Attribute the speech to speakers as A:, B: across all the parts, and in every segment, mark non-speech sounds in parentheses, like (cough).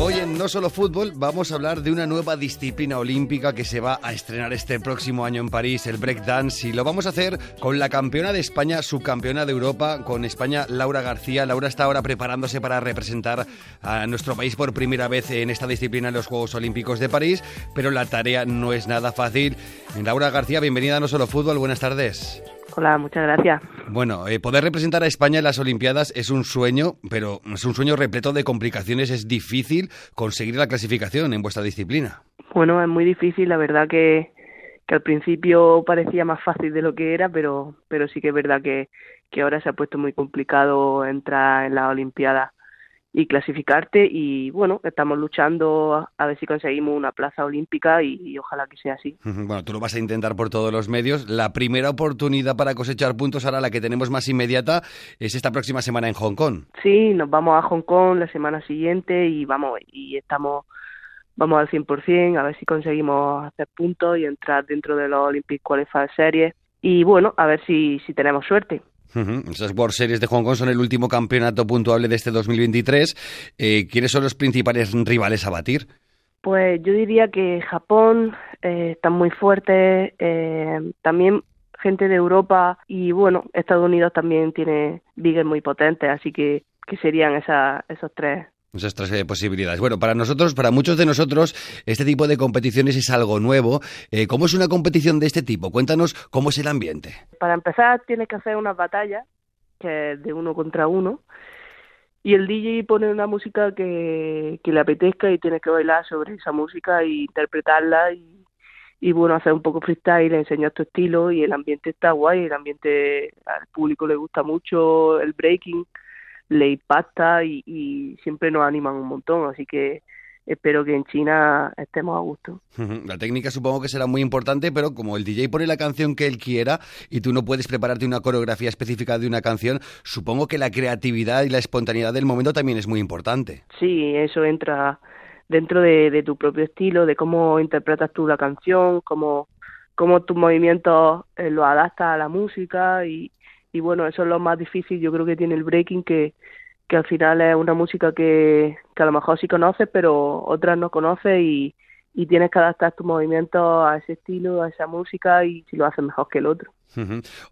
A: Hoy en No Solo Fútbol vamos a hablar de una nueva disciplina olímpica que se va a estrenar este próximo año en París, el breakdance, y lo vamos a hacer con la campeona de España, subcampeona de Europa, con España, Laura García. Laura está ahora preparándose para representar a nuestro país por primera vez en esta disciplina en los Juegos Olímpicos de París, pero la tarea no es nada fácil. Laura García, bienvenida a No Solo Fútbol, buenas tardes.
B: Hola, muchas gracias.
A: Bueno, eh, poder representar a España en las Olimpiadas es un sueño, pero es un sueño repleto de complicaciones. Es difícil conseguir la clasificación en vuestra disciplina.
B: Bueno, es muy difícil. La verdad que, que al principio parecía más fácil de lo que era, pero, pero sí que es verdad que, que ahora se ha puesto muy complicado entrar en las Olimpiadas y clasificarte y bueno, estamos luchando a ver si conseguimos una plaza olímpica y, ojalá que sea así.
A: Bueno, tú lo vas a intentar por todos los medios. La primera oportunidad para cosechar puntos, ahora la que tenemos más inmediata, es esta próxima semana en Hong Kong.
B: Sí, nos vamos a Hong Kong la semana siguiente y vamos, y estamos vamos al 100%, a ver si conseguimos hacer puntos y entrar dentro de los Olympic Qualifier Series y bueno, a ver si, si tenemos suerte.
A: Esas World Series de Hong Kong son el último campeonato puntuable de este 2023. Eh, ¿Quiénes son los principales rivales a batir?
B: Pues yo diría que Japón eh, está muy fuerte, eh, también gente de Europa y bueno, Estados Unidos también tiene biggers muy potentes, así que, que serían esos tres
A: esas tres eh, posibilidades. Bueno, para nosotros, para muchos de nosotros, este tipo de competiciones es algo nuevo. Eh, ¿Cómo es una competición de este tipo? Cuéntanos cómo es el ambiente.
B: Para empezar, tienes que hacer una batalla, que es de uno contra uno, y el DJ pone una música que, que le apetezca y tienes que bailar sobre esa música e interpretarla y, y bueno, hacer un poco freestyle, enseñar tu estilo y el ambiente está guay, el ambiente al público le gusta mucho, el breaking le impacta y, siempre nos animan un montón, así que espero que en China estemos a gusto.
A: La técnica supongo que será muy importante, pero como el DJ pone la canción que él quiera y tú no puedes prepararte una coreografía específica de una canción, supongo que la creatividad y la espontaneidad del momento también es muy importante.
B: Sí, eso entra dentro de, tu propio estilo, de cómo interpretas tú la canción, cómo, cómo tus movimientos eh, los adaptas a la música y, y bueno, eso es lo más difícil, yo creo que tiene el breaking, que, que al final es una música que, que a lo mejor sí conoces, pero otras no conoces y, y tienes que adaptar tus movimientos a ese estilo, a esa música y si lo haces mejor que el otro.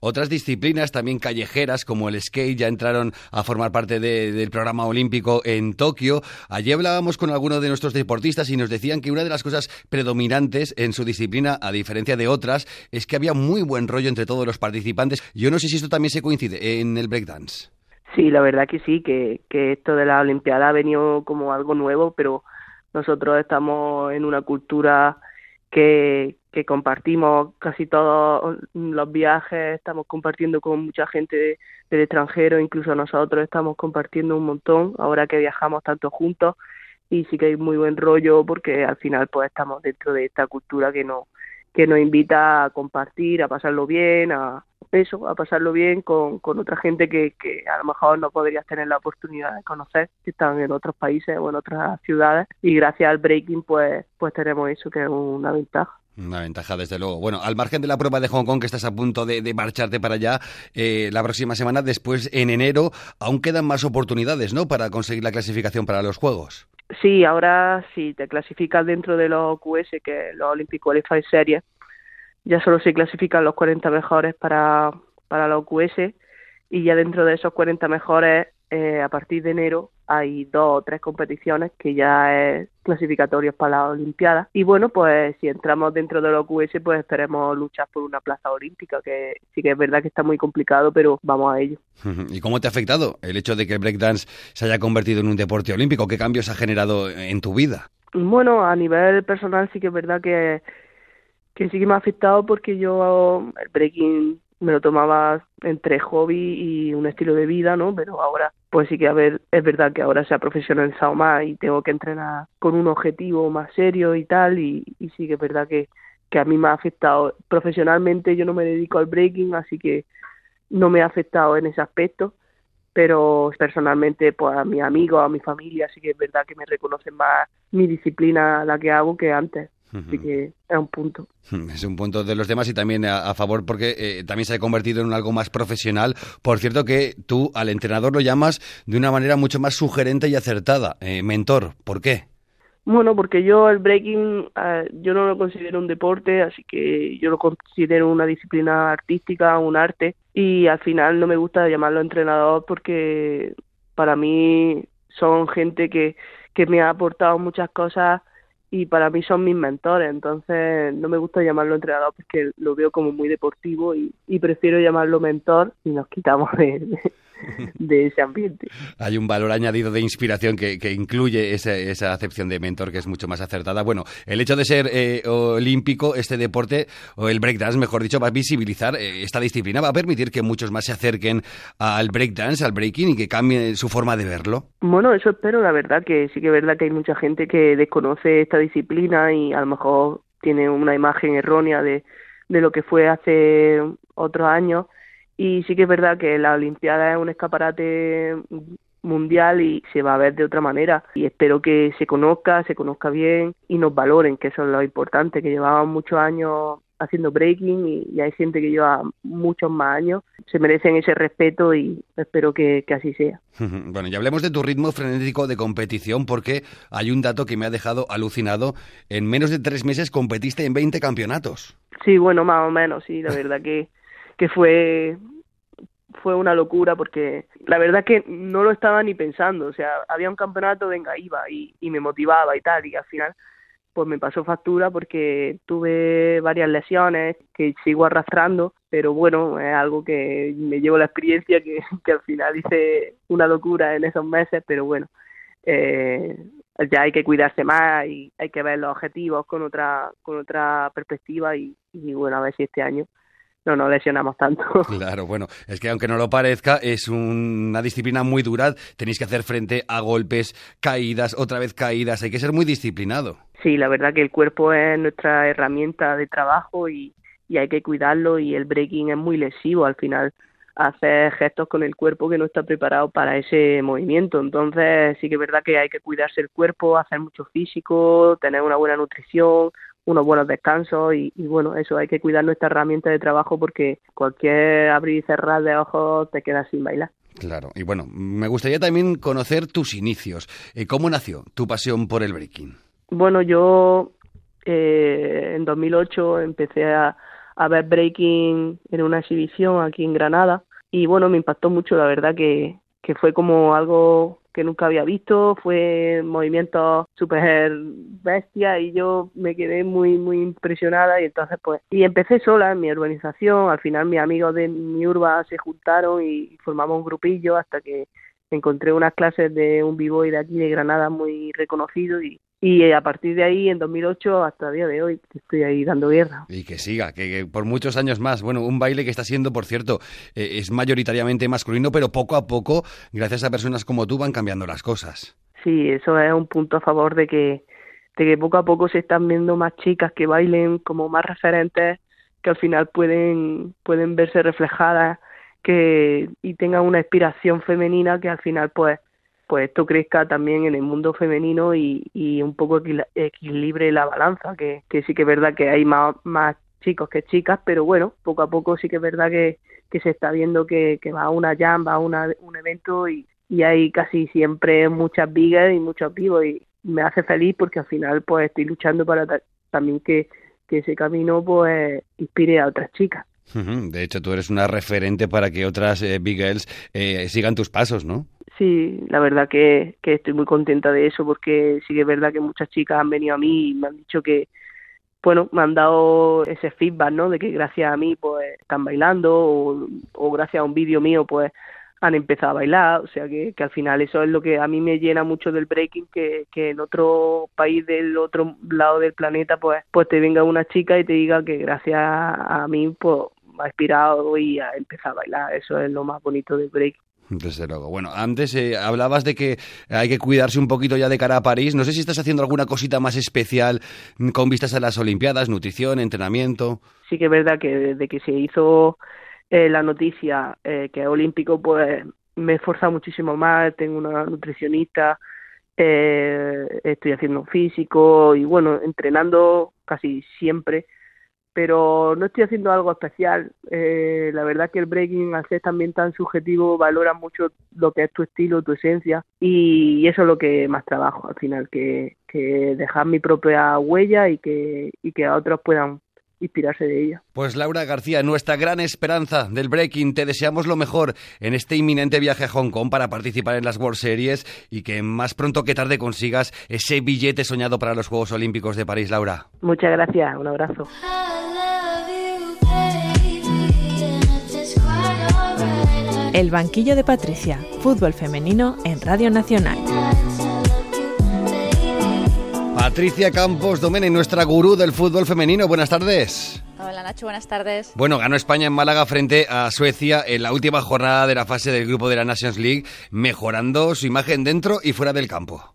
A: Otras disciplinas también callejeras como el skate ya entraron a formar parte del programa olímpico en Tokio. Allí hablábamos con algunos de nuestros deportistas y nos decían que una de las cosas predominantes en su disciplina, a diferencia de otras, es que había muy buen rollo entre todos los participantes. Yo no sé si esto también se coincide en el breakdance.
B: Sí, la verdad que sí, que, que esto de la Olimpiada ha venido como algo nuevo, pero nosotros estamos en una cultura que, que compartimos casi todos los viajes, estamos compartiendo con mucha gente del extranjero, incluso nosotros estamos compartiendo un montón ahora que viajamos tanto juntos y sí que hay muy buen rollo porque al final pues estamos dentro de esta cultura que nos que nos invita a compartir, a pasarlo bien, a eso, a pasarlo bien con, con otra gente que, que a lo mejor no podrías tener la oportunidad de conocer, que están en otros países o en otras ciudades y gracias al breaking pues pues tenemos eso que es una ventaja.
A: Una ventaja, desde luego. Bueno, al margen de la prueba de Hong Kong, que estás a punto de, marcharte para allá eh, la próxima semana, después en enero, aún quedan más oportunidades, ¿no?, para conseguir la clasificación para los Juegos.
B: Sí, ahora si te clasificas dentro de los QS, que es los Olympic Qualified Series, ya solo se clasifican los 40 mejores para, para los QS y ya dentro de esos 40 mejores, eh, a partir de enero, hay dos o tres competiciones que ya es clasificatorios para las Olimpiadas. Y bueno, pues si entramos dentro de los QS, pues esperemos luchar por una plaza olímpica, que sí que es verdad que está muy complicado, pero vamos a ello. (laughs)
A: ¿Y cómo te ha afectado el hecho de que el breakdance se haya convertido en un deporte olímpico? ¿Qué cambios ha generado en tu vida?
B: Bueno, a nivel personal sí que es verdad que, que sí que me ha afectado porque yo el breaking me lo tomaba entre hobby y un estilo de vida, ¿no? Pero ahora, pues sí que a ver, es verdad que ahora se ha profesionalizado más y tengo que entrenar con un objetivo más serio y tal, y, sí que es verdad que, que a mí me ha afectado. Profesionalmente yo no me dedico al breaking, así que no me ha afectado en ese aspecto, pero personalmente pues a mis amigos, a mi familia, sí que es verdad que me reconocen más mi disciplina, la que hago, que antes. Así que es un punto. (laughs)
A: Es un punto de los demás y también a, favor porque eh, también se ha convertido en algo más profesional. Por cierto que tú al entrenador lo llamas de una manera mucho más sugerente y acertada. Eh, mentor, ¿por qué?
B: Bueno, porque yo el breaking eh, yo no lo considero un deporte, así que yo lo considero una disciplina artística, un arte y al final no me gusta llamarlo entrenador porque para mí son gente que, que me ha aportado muchas cosas y para mí son mis mentores, entonces no me gusta llamarlo entrenador porque lo veo como muy deportivo y, y prefiero llamarlo mentor y nos quitamos de, (laughs) de ese ambiente.
A: Hay un valor añadido de inspiración que, incluye esa, acepción de mentor que es mucho más acertada. Bueno, el hecho de ser eh, olímpico, este deporte, o el breakdance, mejor dicho, va a visibilizar eh, esta disciplina, va a permitir que muchos más se acerquen al breakdance, al breaking y que cambien su forma de verlo.
B: Bueno, eso espero, la verdad, que sí que es verdad que hay mucha gente que desconoce esta disciplina y a lo mejor tiene una imagen errónea de, de lo que fue hace otros años y sí que es verdad que la Olimpiada es un escaparate mundial y se va a ver de otra manera y espero que se conozca, se conozca bien y nos valoren, que eso es lo importante, que llevamos muchos años haciendo breaking y, hay gente que lleva muchos más años, se merecen ese respeto y espero que, que así sea. (laughs)
A: Bueno, ya hablemos de tu ritmo frenético de competición porque hay un dato que me ha dejado alucinado. En menos de tres meses competiste en 20 campeonatos.
B: Sí, bueno, más o menos, sí, la verdad que (laughs) que fue fue una locura porque la verdad que no lo estaba ni pensando, o sea, había un campeonato, venga, iba y, y me motivaba y tal, y al final pues me pasó factura porque tuve varias lesiones que sigo arrastrando, pero bueno, es algo que me llevo la experiencia que, (laughs) que al final hice una locura en esos meses, pero bueno, eh, ya hay que cuidarse más y hay que ver los objetivos con otra con otra perspectiva y, y bueno, a ver si este año no nos lesionamos tanto. (laughs)
A: Claro, bueno, es que aunque no lo parezca, es una disciplina muy dura, tenéis que hacer frente a golpes, caídas, otra vez caídas, hay que ser muy disciplinado.
B: Sí, la verdad que el cuerpo es nuestra herramienta de trabajo y, y hay que cuidarlo y el breaking es muy lesivo al final hacer gestos con el cuerpo que no está preparado para ese movimiento. Entonces sí que es verdad que hay que cuidarse el cuerpo, hacer mucho físico, tener una buena nutrición, unos buenos descansos y, bueno, eso, hay que cuidar nuestra herramienta de trabajo porque cualquier abrir y cerrar de ojos te quedas sin bailar.
A: Claro, y bueno, me gustaría también conocer tus inicios. Eh, ¿Cómo nació tu pasión por el breaking?
B: Bueno, yo eh, en 2008 empecé a, a ver breaking en una exhibición aquí en Granada y bueno, me impactó mucho, la verdad que, que fue como algo que nunca había visto, fue movimientos súper bestia y yo me quedé muy, muy impresionada y entonces pues, y empecé sola en mi urbanización, al final mis amigos de mi urba se juntaron y formamos un grupillo hasta que encontré unas clases de un b-boy de aquí de Granada muy reconocido y, y a partir de ahí, en 2008 hasta el día de hoy, estoy ahí dando guerra.
A: Y que siga, que, por muchos años más. Bueno, un baile que está siendo, por cierto, eh, es mayoritariamente masculino, pero poco a poco, gracias a personas como tú, van cambiando las cosas.
B: Sí, eso es un punto a favor de que, de que poco a poco se están viendo más chicas que bailen como más referentes, que al final pueden, pueden verse reflejadas que, y tengan una inspiración femenina que al final pues pues esto crezca también en el mundo femenino y, y un poco equilibre la balanza, que, que sí que es verdad que hay más, más chicos que chicas, pero bueno, poco a poco sí que es verdad que, que se está viendo que, que va a una jam, va a una, un evento y, y hay casi siempre muchas vigas y muchos vivos y me hace feliz porque al final pues estoy luchando para también que, que ese camino pues inspire a otras chicas.
A: De hecho, tú eres una referente para que otras eh, Big Girls eh, sigan tus pasos, ¿no?
B: Sí, la verdad que, estoy muy contenta de eso porque sí que es verdad que muchas chicas han venido a mí y me han dicho que, bueno, me han dado ese feedback, ¿no? De que gracias a mí, pues, están bailando o, gracias a un vídeo mío, pues, han empezado a bailar, o sea que, que al final eso es lo que a mí me llena mucho del breaking, que, en otro país del otro lado del planeta, pues, pues te venga una chica y te diga que gracias a mí, pues, ha inspirado y ha empezado a bailar, eso es lo más bonito del breaking.
A: Desde luego. Bueno, antes eh, hablabas de que hay que cuidarse un poquito ya de cara a París. No sé si estás haciendo alguna cosita más especial con vistas a las Olimpiadas, nutrición, entrenamiento.
B: Sí que es verdad que desde que se hizo eh, la noticia eh, que es olímpico, pues me he esforzado muchísimo más, tengo una nutricionista, eh, estoy haciendo físico y bueno, entrenando casi siempre, pero no estoy haciendo algo especial. Eh, la verdad que el breaking, al ser también tan subjetivo, valora mucho lo que es tu estilo, tu esencia y eso es lo que más trabajo al final, que, que dejar mi propia huella y que, y que a otros puedan inspirarse de ella.
A: Pues Laura García, nuestra gran esperanza del breaking, te deseamos lo mejor en este inminente viaje a Hong Kong para participar en las World Series y que más pronto que tarde consigas ese billete soñado para los Juegos Olímpicos de París, Laura.
B: Muchas gracias, un abrazo.
C: El banquillo de Patricia, fútbol femenino en Radio Nacional.
A: Patricia Campos Domene, nuestra gurú del fútbol femenino. Buenas tardes.
D: Hola Nacho, buenas tardes.
A: Bueno, ganó España en Málaga frente a Suecia en la última jornada de la fase del grupo de la Nations League, mejorando su imagen dentro y fuera del campo.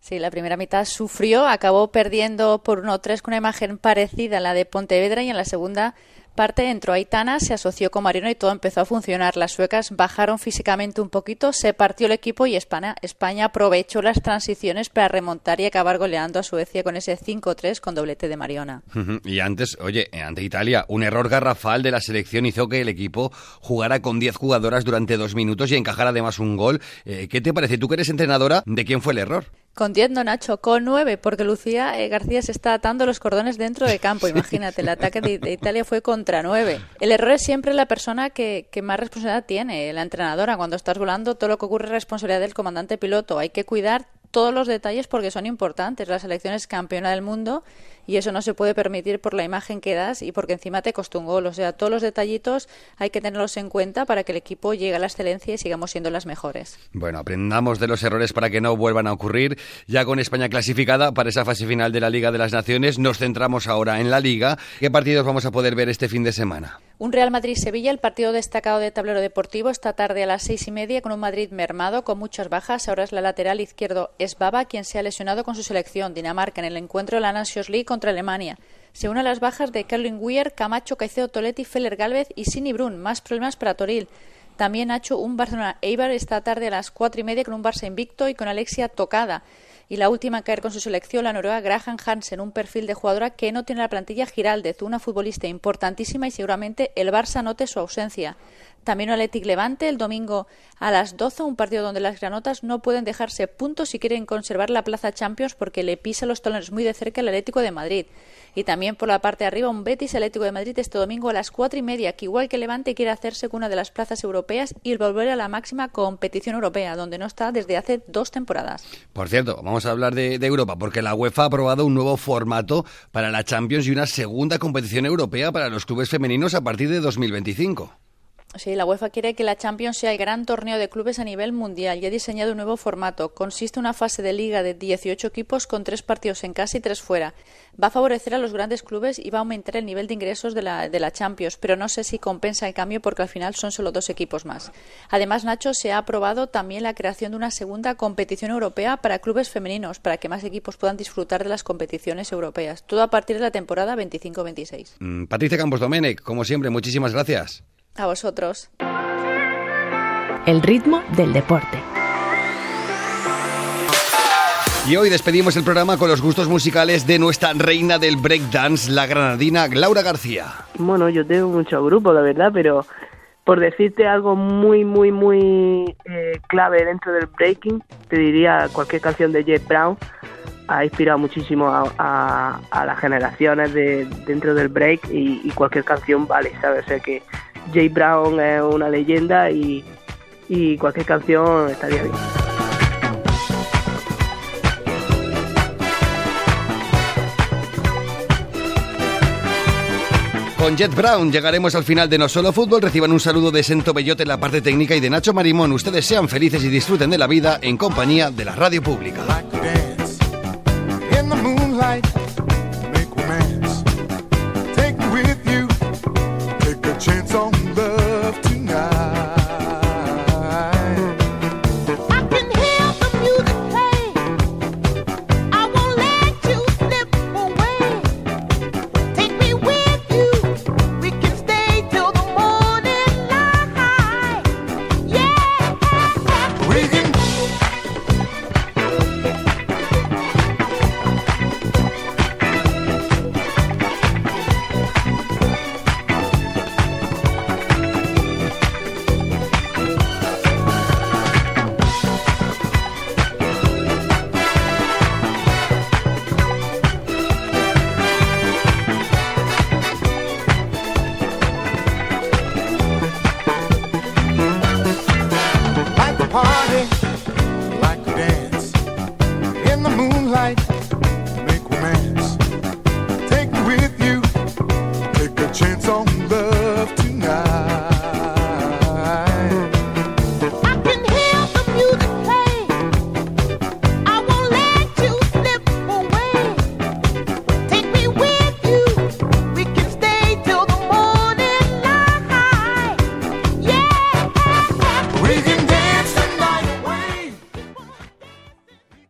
D: Sí, la primera mitad sufrió, acabó perdiendo por 1-3 con una imagen parecida a la de Pontevedra y en la segunda parte entró Aitana, se asoció con Mariano y todo empezó a funcionar. Las suecas bajaron físicamente un poquito, se partió el equipo y España, España aprovechó las transiciones para remontar y acabar goleando a Suecia con ese 5-3 con doblete de Mariona.
A: Y antes, oye, ante Italia, un error garrafal de la selección hizo que el equipo jugara con 10 jugadoras durante dos minutos y encajara además un gol. Eh, ¿Qué te parece? Tú que eres entrenadora, ¿de quién fue el error?
D: Con 10 no, Nacho, con 9, porque Lucía eh, García se está atando los cordones dentro de campo. (laughs) Imagínate, el ataque de, Italia fue contra 9. El error es siempre la persona que, que, más responsabilidad tiene, la entrenadora. Cuando estás volando, todo lo que ocurre es responsabilidad del comandante piloto. Hay que cuidar todos los detalles porque son importantes. La selección es campeona del mundo y eso no se puede permitir por la imagen que das y porque encima te costó un gol. O sea, todos los detallitos hay que tenerlos en cuenta para que el equipo llegue a la excelencia y sigamos siendo las mejores.
A: Bueno, aprendamos de los errores para que no vuelvan a ocurrir. Ya con España clasificada para esa fase final de la Liga de las Naciones, nos centramos ahora en la Liga. ¿Qué partidos vamos a poder ver este fin de semana?
D: Un Real Madrid-Sevilla, el partido destacado de tablero deportivo, esta tarde a las seis y media con un Madrid mermado con muchas bajas. Ahora es la lateral izquierdo es Baba quien se ha lesionado con su selección Dinamarca en el encuentro de la Nations League contra Alemania. Se une a las bajas de Carlin Weir, Camacho, Caicedo, Toletti, Feller Galvez y Sini Brun. Más problemas para Toril. También ha hecho un Barcelona Eibar esta tarde a las cuatro y media con un Barça invicto y con Alexia tocada y la última en caer con su selección, la noruega Graham Hansen, un perfil de jugadora que no tiene la plantilla Giraldez, una futbolista importantísima y seguramente el Barça note su ausencia. También un Athletic Levante el domingo a las 12, un partido donde las granotas no pueden dejarse puntos si quieren conservar la plaza Champions porque le pisa los talones muy de cerca el Atlético de Madrid. Y también por la parte de arriba un Betis Atlético de Madrid este domingo a las cuatro y media, que igual que Levante quiere hacerse con una de las plazas europeas y volver a la máxima competición europea, donde no está desde hace dos temporadas.
A: Por cierto, vamos a hablar de, de Europa, porque la UEFA ha aprobado un nuevo formato para la Champions y una segunda competición europea para los clubes femeninos a partir de 2025.
D: Sí, la UEFA quiere que la Champions sea el gran torneo de clubes a nivel mundial y ha diseñado un nuevo formato. Consiste en una fase de liga de 18 equipos con tres partidos en casa y tres fuera. Va a favorecer a los grandes clubes y va a aumentar el nivel de ingresos de la, de la Champions, pero no sé si compensa el cambio porque al final son solo dos equipos más. Además, Nacho, se ha aprobado también la creación de una segunda competición europea para clubes femeninos, para que más equipos puedan disfrutar de las competiciones europeas. Todo a partir de la temporada 25-26.
A: Mm, Patricia Campos Domenech, como siempre, muchísimas gracias.
D: A vosotros.
C: El ritmo del deporte.
A: Y hoy despedimos el programa con los gustos musicales de nuestra reina del breakdance, la granadina Laura García.
B: Bueno, yo tengo muchos grupos, la verdad, pero por decirte algo muy, muy, muy eh, clave dentro del breaking, te diría cualquier canción de Jeff Brown. Ha inspirado muchísimo a, a, a las generaciones de, dentro del break y, y, cualquier canción vale, ¿sabes? O sea que Jay Brown es una leyenda y, y cualquier canción estaría bien.
A: Con Jet Brown llegaremos al final de No Solo Fútbol. Reciban un saludo de Sento Bellote en la parte técnica y de Nacho Marimón. Ustedes sean felices y disfruten de la vida en compañía de la radio pública.